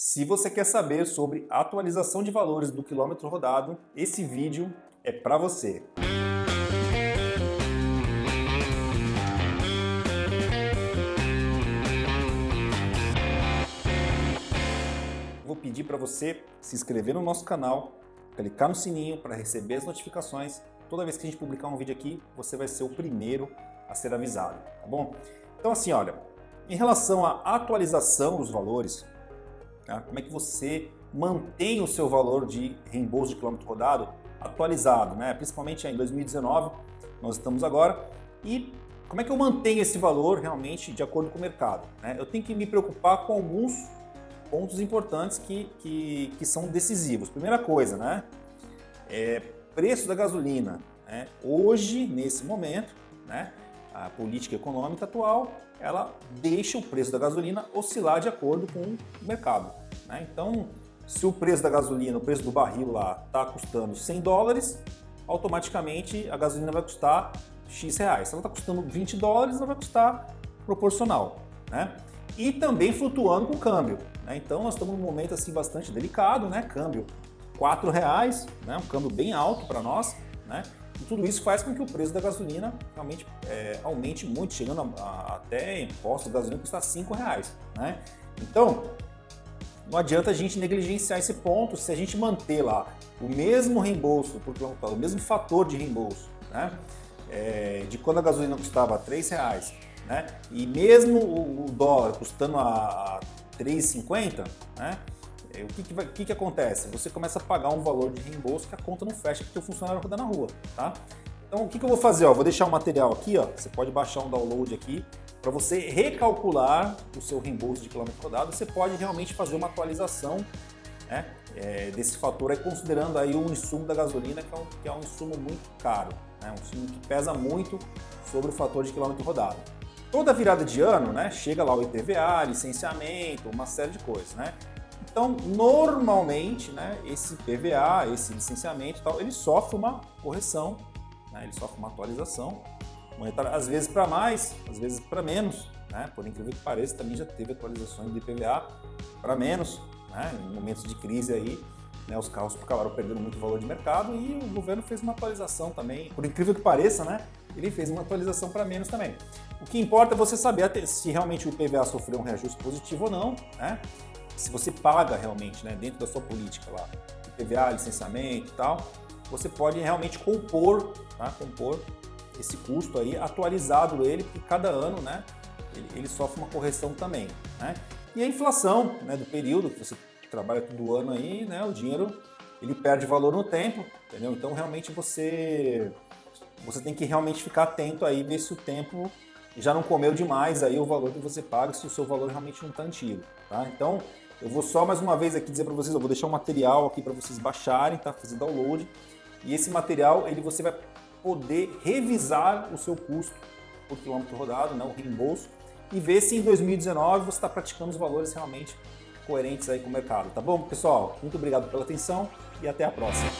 Se você quer saber sobre atualização de valores do quilômetro rodado, esse vídeo é para você. Vou pedir para você se inscrever no nosso canal, clicar no sininho para receber as notificações. Toda vez que a gente publicar um vídeo aqui, você vai ser o primeiro a ser avisado, tá bom? Então assim, olha, em relação à atualização dos valores, Tá? Como é que você mantém o seu valor de reembolso de quilômetro rodado atualizado, né? principalmente em 2019, nós estamos agora, e como é que eu mantenho esse valor realmente de acordo com o mercado? Né? Eu tenho que me preocupar com alguns pontos importantes que, que, que são decisivos. Primeira coisa, né? É preço da gasolina. Né? Hoje, nesse momento, né? A política econômica atual, ela deixa o preço da gasolina oscilar de acordo com o mercado. Né? Então, se o preço da gasolina, o preço do barril lá está custando 100 dólares, automaticamente a gasolina vai custar X reais. Se ela está custando 20 dólares, ela vai custar proporcional. Né? E também flutuando com o câmbio. Né? Então nós estamos num momento assim bastante delicado, né? Câmbio 4 reais, né? um câmbio bem alto para nós. Né? E tudo isso faz com que o preço da gasolina realmente é, aumente muito, chegando a, a, até imposto de gasolina custar 5 reais. Né? Então, não adianta a gente negligenciar esse ponto se a gente manter lá o mesmo reembolso por quilômetro, o mesmo fator de reembolso, né? É, de quando a gasolina custava R$ reais, né? E mesmo o, o dólar custando a, a 3,50, né? O que que, vai, que que, acontece? Você começa a pagar um valor de reembolso que a conta não fecha porque o funcionário roda na rua, tá? Então o que, que eu vou fazer? Ó, vou deixar o material aqui, ó. Você pode baixar um download aqui para você recalcular o seu reembolso de quilômetro rodado. Você pode realmente fazer uma atualização né, é, desse fator, aí, considerando aí o insumo da gasolina, que é um, que é um insumo muito caro, né, um insumo que pesa muito sobre o fator de quilômetro rodado. Toda virada de ano, né, chega lá o IPVA, licenciamento, uma série de coisas, né? Então, normalmente, né, esse PVA, esse licenciamento, tal, ele sofre uma correção né? ele sofre uma atualização monetária, às vezes para mais, às vezes para menos, né? por incrível que pareça, também já teve atualizações do IPVA para menos, né? em momentos de crise aí, né? os carros acabaram perdendo muito valor de mercado e o governo fez uma atualização também, por incrível que pareça, né? ele fez uma atualização para menos também. O que importa é você saber se realmente o IPVA sofreu um reajuste positivo ou não, né? Se você paga realmente né, dentro da sua política lá, IPVA, licenciamento e tal, você pode realmente compor, tá? compor esse custo aí, atualizado ele, porque cada ano né, ele, ele sofre uma correção também. Né? E a inflação né, do período, que você trabalha todo ano aí, né, o dinheiro ele perde valor no tempo, entendeu? Então realmente você você tem que realmente ficar atento aí, ver se o tempo já não comeu demais aí o valor que você paga, se o seu valor realmente não está antigo, tá? Então eu vou só mais uma vez aqui dizer para vocês, eu vou deixar um material aqui para vocês baixarem, tá? Fazer download e esse material ele você vai poder revisar o seu custo por quilômetro rodado, né, o reembolso, e ver se em 2019 você está praticando os valores realmente coerentes aí com o mercado, tá bom, pessoal? Muito obrigado pela atenção e até a próxima.